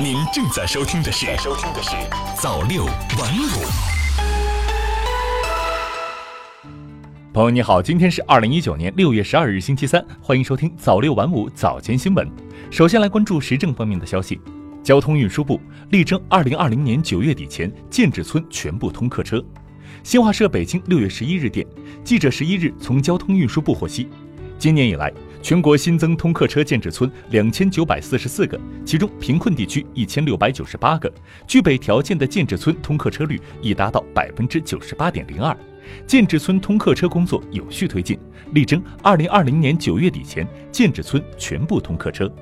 您正在收听的是《收听的是早六晚五》。朋友你好，今天是二零一九年六月十二日星期三，欢迎收听早六晚五早间新闻。首先来关注时政方面的消息，交通运输部力争二零二零年九月底前建制村全部通客车。新华社北京六月十一日电，记者十一日从交通运输部获悉，今年以来，全国新增通客车建制村两千九百四十四个，其中贫困地区一千六百九十八个，具备条件的建制村通客车率已达到百分之九十八点零二。建制村通客车工作有序推进，力争二零二零年九月底前建制村全部通客车。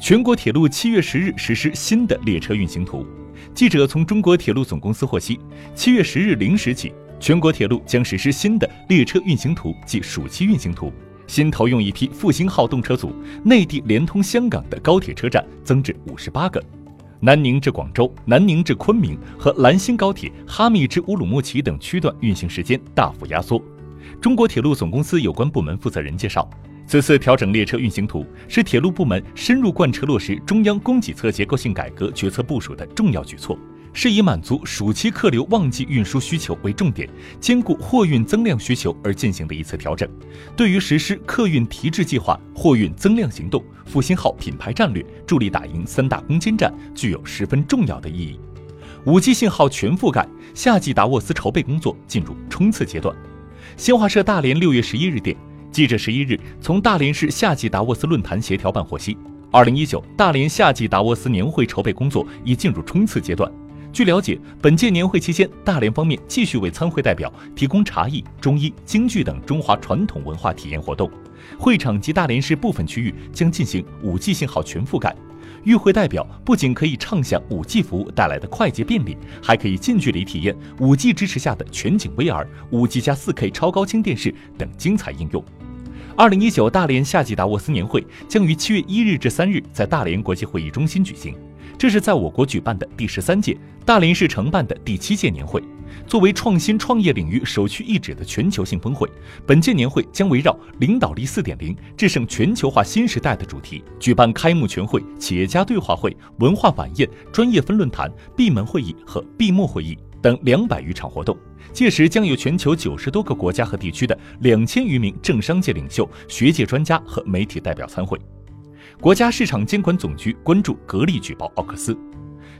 全国铁路七月十日实施新的列车运行图。记者从中国铁路总公司获悉，七月十日零时起，全国铁路将实施新的列车运行图即暑期运行图。新投用一批复兴号动车组，内地连通香港的高铁车站增至五十八个，南宁至广州、南宁至昆明和兰新高铁哈密至乌鲁木齐等区段运行时间大幅压缩。中国铁路总公司有关部门负责人介绍。此次调整列车运行图，是铁路部门深入贯彻落实中央供给侧结构性改革决策部署的重要举措，是以满足暑期客流旺季运输需求为重点，兼顾货运增量需求而进行的一次调整，对于实施客运提质计划、货运增量行动、复兴号品牌战略，助力打赢三大攻坚战，具有十分重要的意义。五 G 信号全覆盖，夏季达沃斯筹备工作进入冲刺阶段。新华社大连六月十一日电。记者十一日从大连市夏季达沃斯论坛协调办获悉，二零一九大连夏季达沃斯年会筹备工作已进入冲刺阶段。据了解，本届年会期间，大连方面继续为参会代表提供茶艺、中医、京剧等中华传统文化体验活动。会场及大连市部分区域将进行五 G 信号全覆盖。与会代表不仅可以畅享五 G 服务带来的快捷便利，还可以近距离体验五 G 支持下的全景 VR、五 G 加四 K 超高清电视等精彩应用。二零一九大连夏季达沃斯年会将于七月一日至三日在大连国际会议中心举行，这是在我国举办的第十三届，大连市承办的第七届年会。作为创新创业领域首屈一指的全球性峰会，本届年会将围绕“领导力四点零，制胜全球化新时代”的主题，举办开幕全会、企业家对话会、文化晚宴、专业分论坛、闭门会议和闭幕会议等两百余场活动。届时将有全球九十多个国家和地区的两千余名政商界领袖、学界专家和媒体代表参会。国家市场监管总局关注格力举报奥克斯。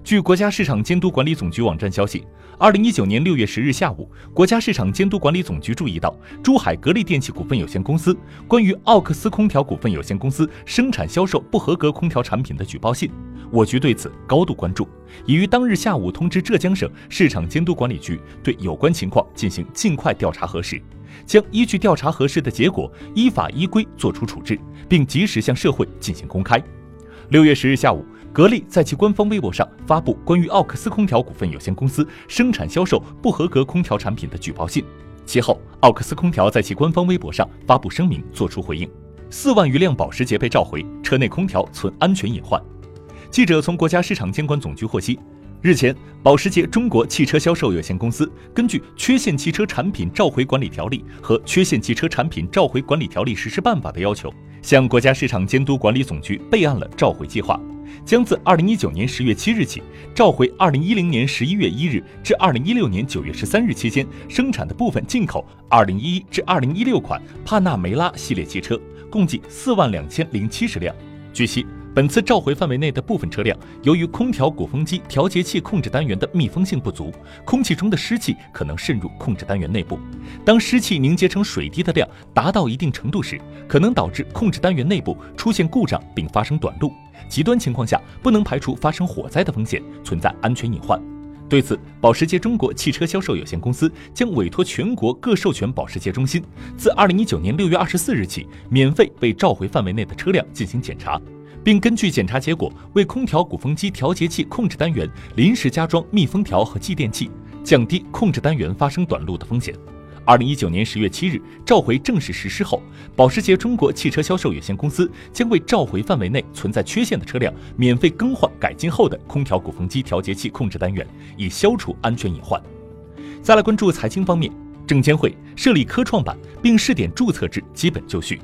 据国家市场监督管理总局网站消息，二零一九年六月十日下午，国家市场监督管理总局注意到珠海格力电器股份有限公司关于奥克斯空调股份有限公司生产销售不合格空调产品的举报信。我局对此高度关注，已于当日下午通知浙江省市场监督管理局，对有关情况进行尽快调查核实，将依据调查核实的结果，依法依规作出处置，并及时向社会进行公开。六月十日下午。格力在其官方微博上发布关于奥克斯空调股份有限公司生产销售不合格空调产品的举报信。其后，奥克斯空调在其官方微博上发布声明，作出回应。四万余辆保时捷被召回，车内空调存安全隐患。记者从国家市场监管总局获悉。日前，保时捷中国汽车销售有限公司根据《缺陷汽车产品召回管理条例》和《缺陷汽车产品召回管理条例实施办法》的要求，向国家市场监督管理总局备案了召回计划，将自二零一九年十月七日起召回二零一零年十一月一日至二零一六年九月十三日期间生产的部分进口二零一一至二零一六款帕纳梅拉系列汽车，共计四万两千零七十辆。据悉。本次召回范围内的部分车辆，由于空调鼓风机调节器控制单元的密封性不足，空气中的湿气可能渗入控制单元内部。当湿气凝结成水滴的量达到一定程度时，可能导致控制单元内部出现故障并发生短路。极端情况下，不能排除发生火灾的风险，存在安全隐患。对此，保时捷中国汽车销售有限公司将委托全国各授权保时捷中心，自二零一九年六月二十四日起，免费为召回范围内的车辆进行检查。并根据检查结果，为空调鼓风机调节器控制单元临时加装密封条和继电器，降低控制单元发生短路的风险。二零一九年十月七日召回正式实施后，保时捷中国汽车销售有限公司将为召回范围内存在缺陷的车辆免费更换改进后的空调鼓风机调节器控制单元，以消除安全隐患。再来关注财经方面，证监会设立科创板并试点注册制基本就绪。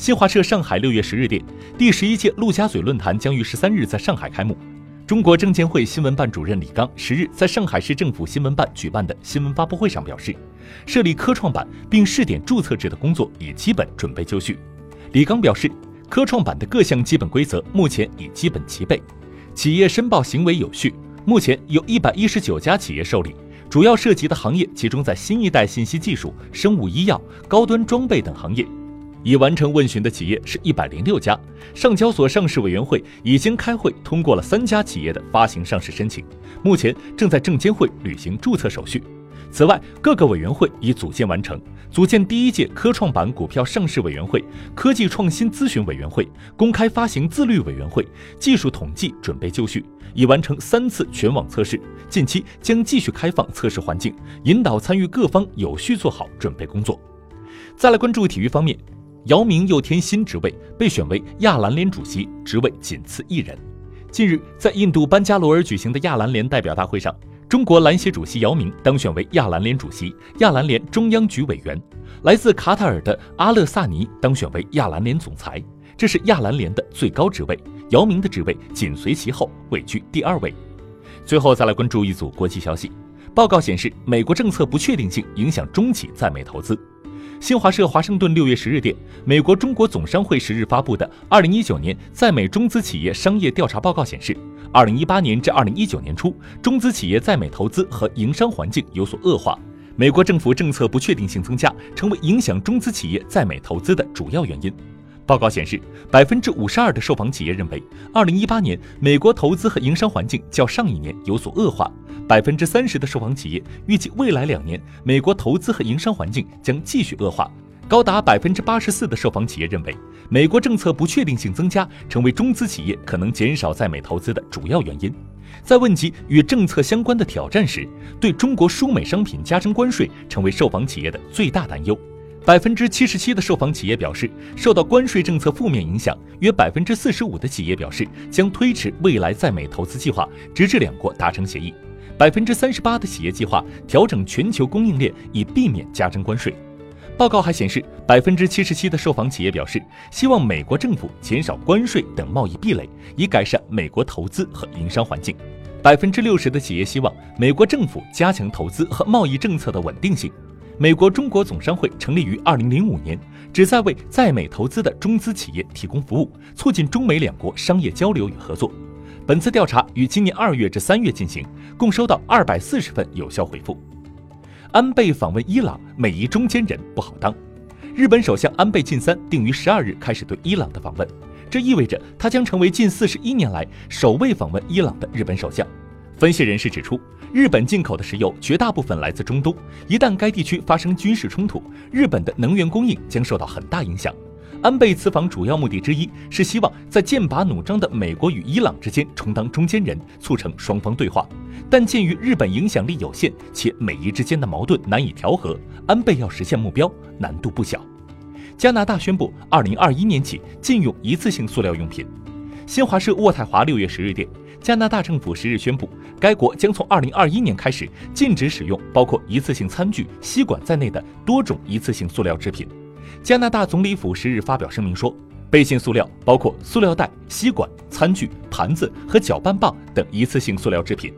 新华社上海六月十日电，第十一届陆家嘴论坛将于十三日在上海开幕。中国证监会新闻办主任李刚十日在上海市政府新闻办举办的新闻发布会上表示，设立科创板并试点注册制的工作已基本准备就绪。李刚表示，科创板的各项基本规则目前已基本齐备，企业申报行为有序。目前有一百一十九家企业受理，主要涉及的行业集中在新一代信息技术、生物医药、高端装备等行业。已完成问询的企业是一百零六家，上交所上市委员会已经开会通过了三家企业的发行上市申请，目前正在证监会履行注册手续。此外，各个委员会已组建完成，组建第一届科创板股票上市委员会、科技创新咨询委员会、公开发行自律委员会，技术统计准备就绪，已完成三次全网测试，近期将继续开放测试环境，引导参与各方有序做好准备工作。再来关注体育方面。姚明又添新职位，被选为亚篮联主席，职位仅次一人。近日，在印度班加罗尔举行的亚篮联代表大会上，中国篮协主席姚明当选为亚篮联主席、亚篮联中央局委员；来自卡塔尔的阿勒萨尼当选为亚篮联总裁。这是亚篮联的最高职位，姚明的职位紧随其后，位居第二位。最后，再来关注一组国际消息。报告显示，美国政策不确定性影响中企在美投资。新华社华盛顿六月十日电，美国中国总商会十日发布的《二零一九年在美中资企业商业调查报告》显示，二零一八年至二零一九年初，中资企业在美投资和营商环境有所恶化，美国政府政策不确定性增加，成为影响中资企业在美投资的主要原因。报告显示，百分之五十二的受访企业认为，二零一八年美国投资和营商环境较上一年有所恶化。百分之三十的受访企业预计未来两年美国投资和营商环境将继续恶化。高达百分之八十四的受访企业认为，美国政策不确定性增加，成为中资企业可能减少在美投资的主要原因。在问及与政策相关的挑战时，对中国输美商品加征关税成为受访企业的最大担忧。百分之七十七的受访企业表示受到关税政策负面影响，约百分之四十五的企业表示将推迟未来在美投资计划，直至两国达成协议。百分之三十八的企业计划调整全球供应链，以避免加征关税。报告还显示，百分之七十七的受访企业表示希望美国政府减少关税等贸易壁垒，以改善美国投资和营商环境。百分之六十的企业希望美国政府加强投资和贸易政策的稳定性。美国中国总商会成立于二零零五年，旨在为在美投资的中资企业提供服务，促进中美两国商业交流与合作。本次调查于今年二月至三月进行，共收到二百四十份有效回复。安倍访问伊朗，美伊中间人不好当。日本首相安倍晋三定于十二日开始对伊朗的访问，这意味着他将成为近四十一年来首位访问伊朗的日本首相。分析人士指出。日本进口的石油绝大部分来自中东，一旦该地区发生军事冲突，日本的能源供应将受到很大影响。安倍此访主要目的之一是希望在剑拔弩张的美国与伊朗之间充当中间人，促成双方对话。但鉴于日本影响力有限，且美伊之间的矛盾难以调和，安倍要实现目标难度不小。加拿大宣布，二零二一年起禁用一次性塑料用品。新华社渥太华六月十日电。加拿大政府十日宣布，该国将从二零二一年开始禁止使用包括一次性餐具、吸管在内的多种一次性塑料制品。加拿大总理府十日发表声明说，背信塑料包括塑料袋、吸管、餐具、盘子和搅拌棒等一次性塑料制品。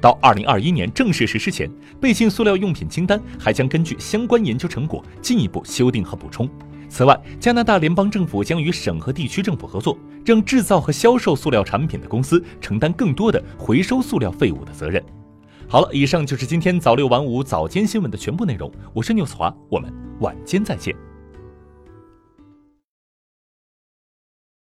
到二零二一年正式实施前，背信塑料用品清单还将根据相关研究成果进一步修订和补充。此外，加拿大联邦政府将与省和地区政府合作，让制造和销售塑料产品的公司承担更多的回收塑料废物的责任。好了，以上就是今天早六晚五早间新闻的全部内容。我是 news 华，我们晚间再见。